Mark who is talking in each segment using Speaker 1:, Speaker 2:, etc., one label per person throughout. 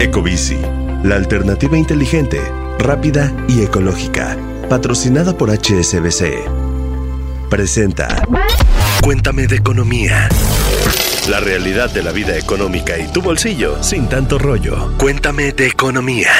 Speaker 1: Ecobici, la alternativa inteligente, rápida y ecológica, patrocinada por HSBC. Presenta Cuéntame de economía. La realidad de la vida económica y tu bolsillo sin tanto rollo. Cuéntame de economía.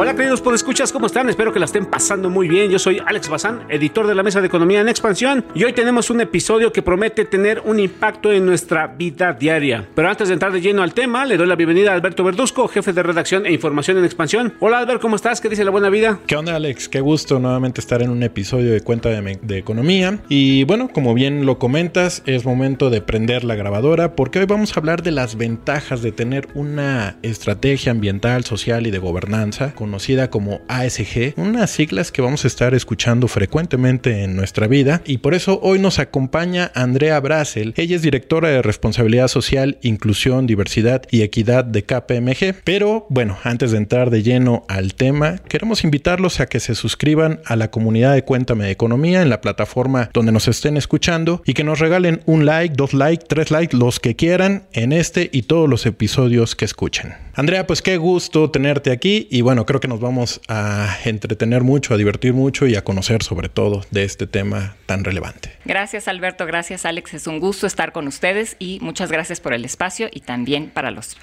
Speaker 2: Hola queridos escuchas, ¿cómo están? Espero que la estén pasando muy bien. Yo soy Alex Bazán, editor de la Mesa de Economía en Expansión y hoy tenemos un episodio que promete tener un impacto en nuestra vida diaria. Pero antes de entrar de lleno al tema, le doy la bienvenida a Alberto Verduzco, jefe de redacción e información en Expansión. Hola Alberto, ¿cómo estás? ¿Qué dice la buena vida?
Speaker 3: ¿Qué onda Alex? Qué gusto nuevamente estar en un episodio de Cuenta de, de Economía. Y bueno, como bien lo comentas, es momento de prender la grabadora porque hoy vamos a hablar de las ventajas de tener una estrategia ambiental, social y de gobernanza conocida como ASG, unas siglas que vamos a estar escuchando frecuentemente en nuestra vida y por eso hoy nos acompaña Andrea Brasel. Ella es directora de responsabilidad social, inclusión, diversidad y equidad de KPMG. Pero bueno, antes de entrar de lleno al tema, queremos invitarlos a que se suscriban a la comunidad de Cuéntame de Economía en la plataforma donde nos estén escuchando y que nos regalen un like, dos likes, tres likes, los que quieran en este y todos los episodios que escuchen. Andrea, pues qué gusto tenerte aquí y bueno, creo que nos vamos a entretener mucho, a divertir mucho y a conocer sobre todo de este tema tan relevante.
Speaker 4: Gracias Alberto, gracias Alex, es un gusto estar con ustedes y muchas gracias por el espacio y también para los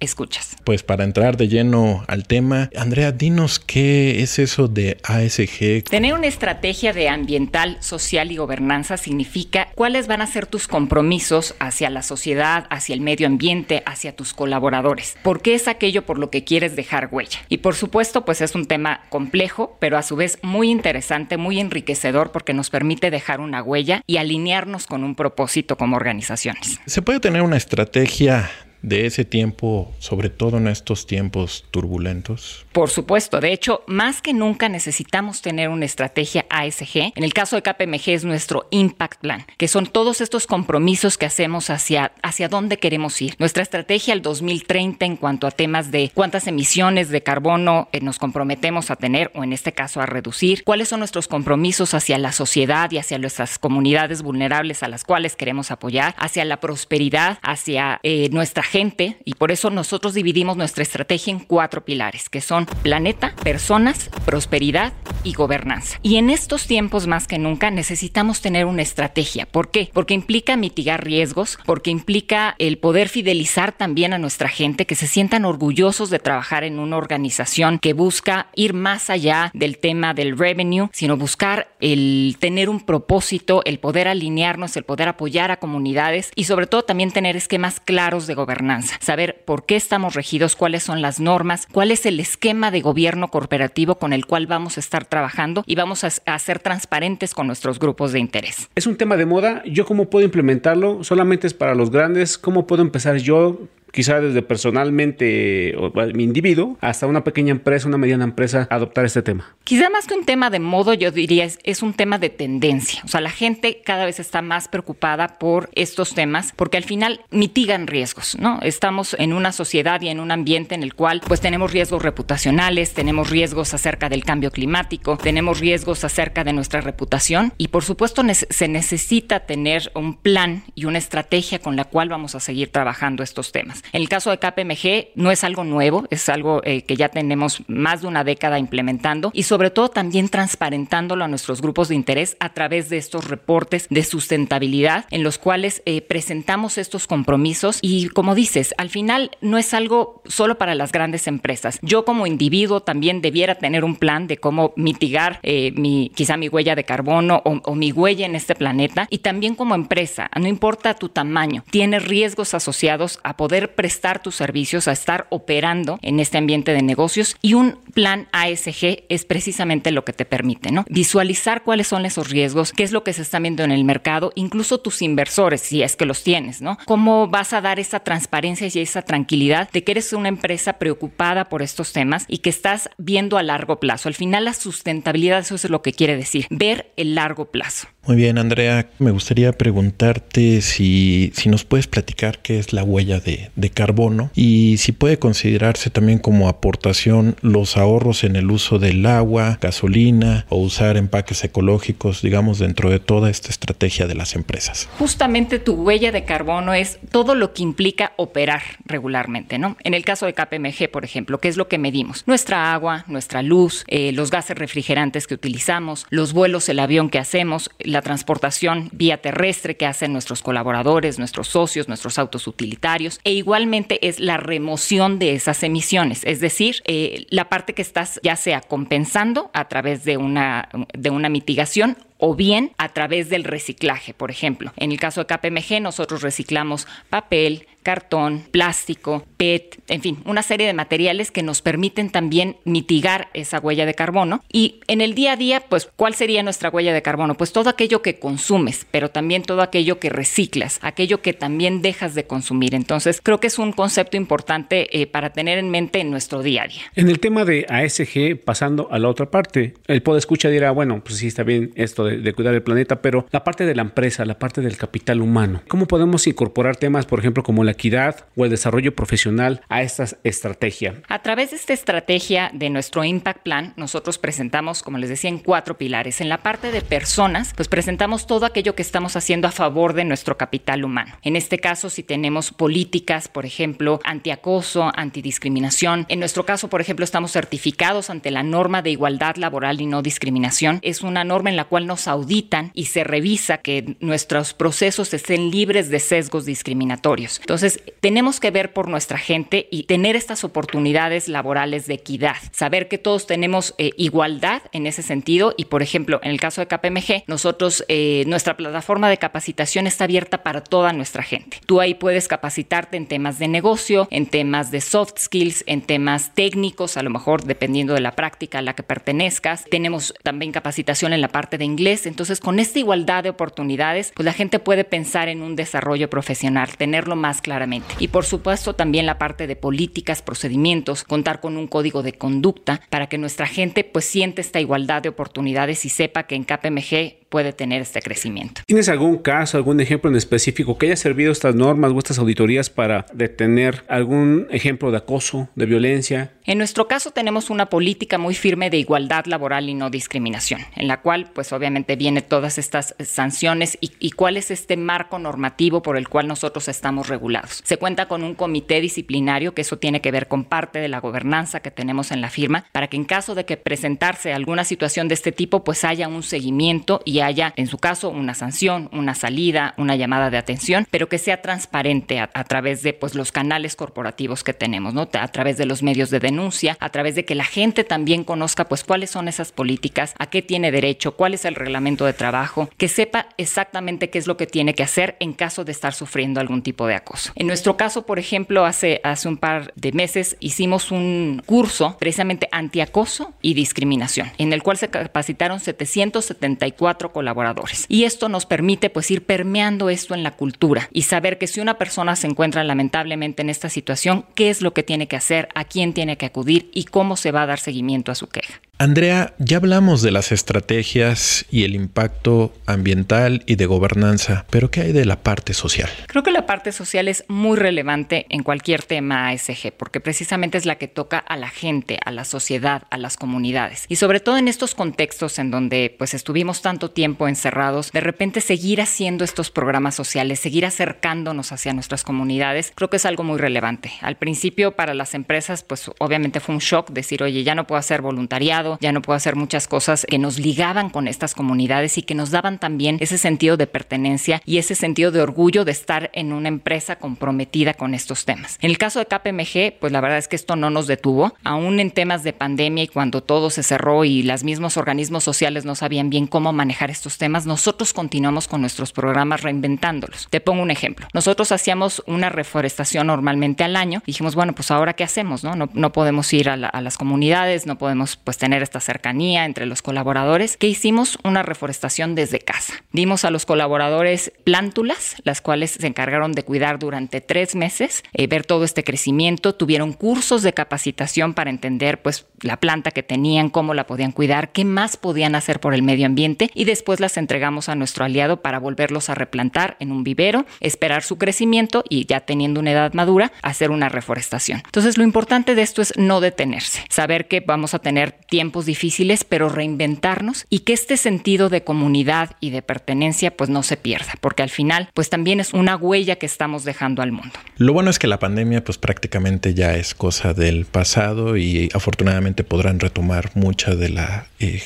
Speaker 4: escuchas.
Speaker 3: Pues para entrar de lleno al tema, Andrea, dinos qué es eso de ASG.
Speaker 4: Tener una estrategia de ambiental, social y gobernanza significa cuáles van a ser tus compromisos hacia la sociedad, hacia el medio ambiente, hacia tus colaboradores. ¿Por qué es aquello por lo que quieres dejar huella. Y por supuesto, pues es un tema complejo, pero a su vez muy interesante, muy enriquecedor porque nos permite dejar una huella y alinearnos con un propósito como organizaciones.
Speaker 3: ¿Se puede tener una estrategia de ese tiempo, sobre todo en estos tiempos turbulentos?
Speaker 4: Por supuesto, de hecho, más que nunca necesitamos tener una estrategia ASG. En el caso de KPMG es nuestro Impact Plan, que son todos estos compromisos que hacemos hacia, hacia dónde queremos ir. Nuestra estrategia al 2030 en cuanto a temas de cuántas emisiones de carbono eh, nos comprometemos a tener o en este caso a reducir, cuáles son nuestros compromisos hacia la sociedad y hacia nuestras comunidades vulnerables a las cuales queremos apoyar, hacia la prosperidad, hacia eh, nuestra gente y por eso nosotros dividimos nuestra estrategia en cuatro pilares, que son planeta, personas, prosperidad y gobernanza. Y en estos tiempos más que nunca necesitamos tener una estrategia. ¿Por qué? Porque implica mitigar riesgos, porque implica el poder fidelizar también a nuestra gente, que se sientan orgullosos de trabajar en una organización que busca ir más allá del tema del revenue, sino buscar el tener un propósito, el poder alinearnos, el poder apoyar a comunidades y sobre todo también tener esquemas claros de gobernanza saber por qué estamos regidos, cuáles son las normas, cuál es el esquema de gobierno corporativo con el cual vamos a estar trabajando y vamos a, ser transparentes con nuestros grupos de interés.
Speaker 2: Es un tema de moda, ¿yo cómo puedo implementarlo? ¿Solamente es para los grandes? ¿Cómo puedo empezar yo quizá desde personalmente o, mi individuo hasta una pequeña empresa, una mediana empresa, adoptar este tema?
Speaker 4: Quizá más que un tema de modo, yo diría es, es, un tema de tendencia. O sea, la gente cada vez está más preocupada por estos temas porque al final mitigan riesgos, ¿no? Estamos en una sociedad y en un ambiente en el cual pues tenemos riesgos reputacionales, tenemos riesgos acerca del cambio climático, tenemos riesgos acerca de nuestra reputación y por supuesto se necesita tener un plan y una estrategia con la cual vamos a seguir trabajando estos temas. En el caso de KPMG no es algo nuevo, es algo eh, que ya tenemos más de una década implementando y sobre todo también transparentándolo a nuestros grupos de interés a través de estos reportes de sustentabilidad en los cuales eh, presentamos estos compromisos y como dices, al final no es algo solo para las grandes empresas. Yo como individuo también debiera tener un plan de cómo mitigar eh, mi, quizá mi huella de carbono o, mi huella en este planeta y también como empresa, no importa tu tamaño, tiene riesgos asociados a poder prestar tus servicios, a estar operando en este ambiente de negocios y un plan ASG es precisamente lo que te permite, ¿no? Visualizar cuáles son esos riesgos, qué es lo que se está viendo en el mercado, incluso tus inversores, si es que los tienes, ¿no? Cómo vas a dar esa transparencia y esa tranquilidad de que eres una empresa preocupada por estos temas y que estás viendo a largo plazo. Al final la sustentabilidad, eso es lo que quiere decir, ver el largo plazo.
Speaker 3: Muy bien, Andrea, me gustaría preguntarte si, si nos puedes platicar qué es la huella de, de carbono y si puede considerarse también como aportación los ahorros en el uso del agua, gasolina o usar empaques ecológicos, digamos, dentro de toda esta estrategia de las empresas.
Speaker 4: Justamente tu huella de carbono es todo lo que implica operar regularmente, ¿no? En el caso de KPMG, por ejemplo, ¿qué es lo que medimos? Nuestra agua, nuestra luz, eh, los gases refrigerantes que utilizamos, los vuelos, el avión que hacemos, la transportación vía terrestre que hacen nuestros colaboradores, nuestros socios, nuestros autos utilitarios, e es la remoción de esas emisiones, es decir, eh, la parte que estás ya sea compensando a través de una, de una mitigación o bien a través del reciclaje, por ejemplo. En el caso de KPMG, nosotros reciclamos papel, cartón, plástico, PET, en fin, una serie de materiales que nos permiten también mitigar esa huella de carbono. Y en el día a día, pues, ¿cuál sería nuestra huella de carbono? Pues todo aquello que consumes, pero también todo aquello que reciclas, aquello que también dejas de consumir. Entonces, creo que es un concepto importante eh, para tener en mente en nuestro día a día.
Speaker 2: En el tema de ASG, pasando a la otra parte, el escucha dirá, bueno, pues sí está bien esto de, de cuidar el planeta, pero la parte de la empresa, la parte del capital humano, ¿cómo podemos incorporar temas, por ejemplo, como la equidad o el desarrollo profesional a esta estrategia?
Speaker 4: A través de esta estrategia de nuestro Impact Plan, nosotros presentamos, como les decía, en cuatro pilares. En la parte de personas, pues presentamos todo aquello que estamos haciendo a favor de nuestro capital humano. En este caso, si tenemos políticas, por ejemplo, antiacoso, antidiscriminación. En nuestro caso, por ejemplo, estamos certificados ante la norma de igualdad laboral y no discriminación. Es una norma en la cual nos auditan y se revisa que nuestros procesos estén libres de sesgos discriminatorios. Entonces, entonces, tenemos que ver por nuestra gente y tener estas oportunidades laborales de equidad, saber que todos tenemos eh, igualdad en ese sentido y, por ejemplo, en el caso de KPMG, nosotros, eh, nuestra plataforma de capacitación está abierta para toda nuestra gente. Tú ahí puedes capacitarte en temas de negocio, en temas de soft skills, en temas técnicos, a lo mejor dependiendo de la práctica a la que pertenezcas. Tenemos también capacitación en la parte de inglés. Entonces, con esta igualdad de oportunidades, pues la gente puede pensar en un desarrollo profesional, tenerlo más claro claramente. Y por supuesto también la parte de políticas, procedimientos, contar con un código de conducta para que nuestra gente pues siente esta igualdad de oportunidades y sepa que en KPMG puede tener este crecimiento.
Speaker 2: ¿Tienes algún caso, algún ejemplo en específico que haya servido estas normas o estas auditorías para detener algún ejemplo de acoso, de violencia?
Speaker 4: En nuestro caso tenemos una política muy firme de igualdad laboral y no discriminación, en la cual pues obviamente viene todas estas sanciones y, y cuál es este marco normativo por el cual nosotros estamos regulados. Se cuenta con un comité disciplinario que eso tiene que ver con parte de la gobernanza que tenemos en la firma para que en caso de que presentarse alguna situación de este tipo pues haya un seguimiento y haya, en su caso, una sanción, una salida, una llamada de atención, pero que sea transparente a, través de pues, los canales corporativos que tenemos, ¿no? A través de los medios de denuncia, a través de que la gente también conozca pues cuáles son esas políticas, a qué tiene derecho, cuál es el reglamento de trabajo, que sepa exactamente qué es lo que tiene que hacer en caso de estar sufriendo algún tipo de acoso. En nuestro caso, por ejemplo, hace, hace un par de meses hicimos un curso precisamente antiacoso y discriminación, en el cual se capacitaron 774 colaboradores. Y esto nos permite pues ir permeando esto en la cultura y saber que si una persona se encuentra lamentablemente en esta situación, qué es lo que tiene que hacer, a quién tiene que acudir y cómo se va a dar seguimiento a su queja.
Speaker 3: Andrea, ya hablamos de las estrategias y el impacto ambiental y de gobernanza, pero ¿qué hay de la parte social?
Speaker 4: Creo que la parte social es muy relevante en cualquier tema ASG, porque precisamente es la que toca a la gente, a la sociedad, a las comunidades. Y sobre todo en estos contextos en donde pues estuvimos tanto tiempo encerrados, de repente seguir haciendo estos programas sociales, seguir acercándonos hacia nuestras comunidades, creo que es algo muy relevante. Al principio para las empresas pues obviamente fue un shock decir, oye, ya no puedo hacer voluntariado, ya no puedo hacer muchas cosas que nos ligaban con estas comunidades y que nos daban también ese sentido de pertenencia y ese sentido de orgullo de estar en una empresa comprometida con estos temas. En el caso de KPMG, pues la verdad es que esto no nos detuvo, aún en temas de pandemia y cuando todo se cerró y los mismos organismos sociales no sabían bien cómo manejar estos temas, nosotros continuamos con nuestros programas reinventándolos. Te pongo un ejemplo. Nosotros hacíamos una reforestación normalmente al año. Dijimos, bueno, pues ahora qué hacemos, ¿no? No, no podemos ir a, a las comunidades, no podemos pues tener esta cercanía entre los colaboradores, que hicimos una reforestación desde casa. Dimos a los colaboradores plántulas, las cuales se encargaron de cuidar durante tres meses, eh, ver todo este crecimiento, tuvieron cursos de capacitación para entender pues la planta que tenían, cómo la podían cuidar, qué más podían hacer por el medio ambiente y después las entregamos a nuestro aliado para volverlos a replantar en un vivero, esperar su crecimiento y ya teniendo una edad madura, hacer una reforestación. Entonces lo importante de esto es no detenerse, saber que vamos a tener tiempos difíciles, pero reinventarnos y que este sentido de comunidad y de pertenencia pues no se pierda, porque al final pues también es una huella que estamos dejando al mundo.
Speaker 3: Lo bueno es que la pandemia pues prácticamente ya es cosa del pasado y afortunadamente podrán retomar muchas de, la, eh,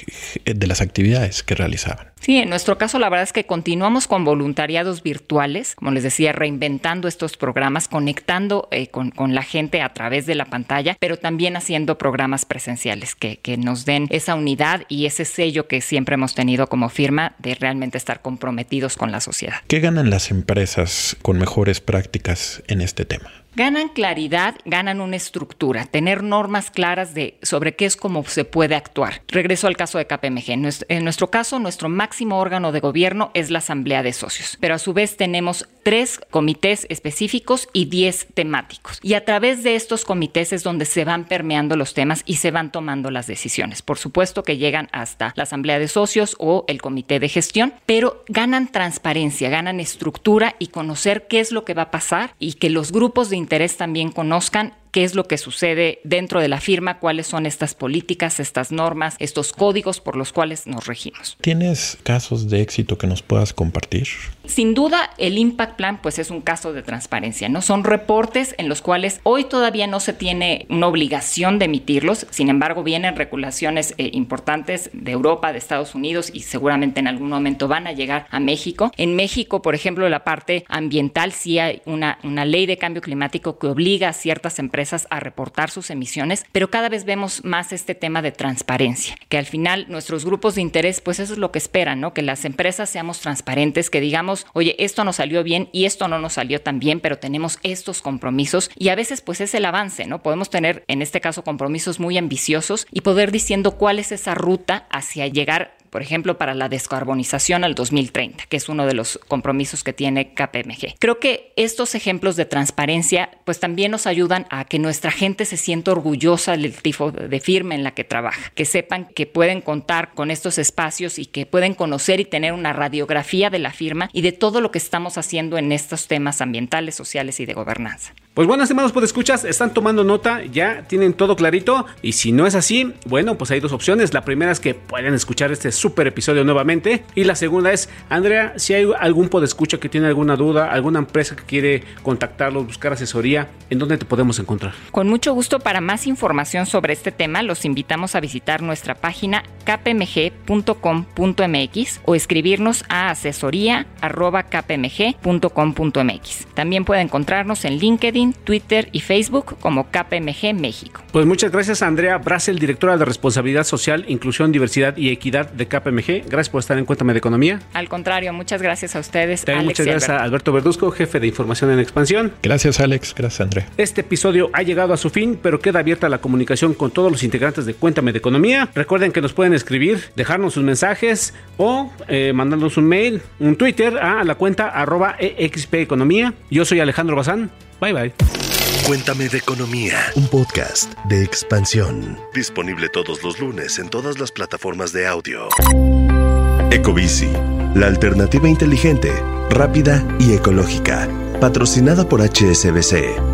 Speaker 3: de las actividades que realizaban.
Speaker 4: Sí, en nuestro caso la verdad es que continuamos con voluntariados virtuales, como les decía, reinventando estos programas, conectando eh, con, con, la gente a través de la pantalla, pero también haciendo programas presenciales que, que nos den esa unidad y ese sello que siempre hemos tenido como firma de realmente estar comprometidos con la sociedad.
Speaker 3: ¿Qué ganan las empresas con mejores prácticas en este tema?
Speaker 4: Ganan claridad, ganan una estructura, tener normas claras de sobre qué es cómo se puede actuar. Regreso al caso de KPMG. En nuestro caso, nuestro máximo órgano de gobierno es la Asamblea de Socios, pero a su vez tenemos tres comités específicos y diez temáticos. Y a través de estos comités es donde se van permeando los temas y se van tomando las decisiones. Por supuesto que llegan hasta la Asamblea de Socios o el Comité de Gestión, pero ganan transparencia, ganan estructura y conocer qué es lo que va a pasar y que los grupos de interés también conozcan qué es lo que sucede dentro de la firma, cuáles son estas políticas, estas normas, estos códigos por los cuales nos regimos.
Speaker 3: ¿Tienes casos de éxito que nos puedas compartir?
Speaker 4: Sin duda, el Impact Plan pues es un caso de transparencia, ¿no? Son reportes en los cuales hoy todavía no se tiene una obligación de emitirlos, sin embargo vienen regulaciones eh, importantes de Europa, de Estados Unidos y seguramente en algún momento van a llegar a México. En México, por ejemplo, la parte ambiental sí hay una, una ley de cambio climático que obliga a ciertas empresas a reportar sus emisiones, pero cada vez vemos más este tema de transparencia, que al final nuestros grupos de interés, pues eso es lo que esperan, ¿no? Que las empresas seamos transparentes, que digamos, oye, esto nos salió bien y esto no nos salió tan bien, pero tenemos estos compromisos y a veces pues es el avance, ¿no? Podemos tener en este caso compromisos muy ambiciosos y poder diciendo cuál es esa ruta hacia llegar por ejemplo, para la descarbonización al 2030, que es uno de los compromisos que tiene KPMG. Creo que estos ejemplos de transparencia pues también nos ayudan a que nuestra gente se sienta orgullosa del tipo de firma en la que trabaja, que sepan que pueden contar con estos espacios y que pueden conocer y tener una radiografía de la firma y de todo lo que estamos haciendo en estos temas ambientales, sociales y de gobernanza.
Speaker 2: Pues bueno, estimados escuchas, están tomando nota, ya tienen todo clarito. Y si no es así, bueno, pues hay dos opciones. La primera es que puedan escuchar este super episodio nuevamente. Y la segunda es, Andrea, si hay algún podescucha que tiene alguna duda, alguna empresa que quiere contactarlos, buscar asesoría, ¿en dónde te podemos encontrar?
Speaker 4: Con mucho gusto, para más información sobre este tema, los invitamos a visitar nuestra página kpmg.com.mx o escribirnos a asesoría.kpmg.com.mx. También puede encontrarnos en LinkedIn Twitter y Facebook como KPMG México.
Speaker 2: Pues muchas gracias a Andrea Brasel, directora de Responsabilidad Social, Inclusión, Diversidad y Equidad de KPMG. Gracias por estar en Cuéntame de Economía.
Speaker 4: Al contrario, muchas gracias a ustedes.
Speaker 2: También muchas gracias a Alberto Verduzco, jefe de Información en Expansión.
Speaker 3: Gracias Alex, gracias Andrea.
Speaker 2: Este episodio ha llegado a su fin, pero queda abierta la comunicación con todos los integrantes de Cuéntame de Economía. Recuerden que nos pueden escribir, dejarnos sus mensajes o eh, mandarnos un mail, un Twitter a la cuenta arroba EXP Economía. Yo soy Alejandro Bazán. Bye bye.
Speaker 1: Cuéntame de Economía, un podcast de expansión. Disponible todos los lunes en todas las plataformas de audio. Ecobici, la alternativa inteligente, rápida y ecológica. Patrocinada por HSBC.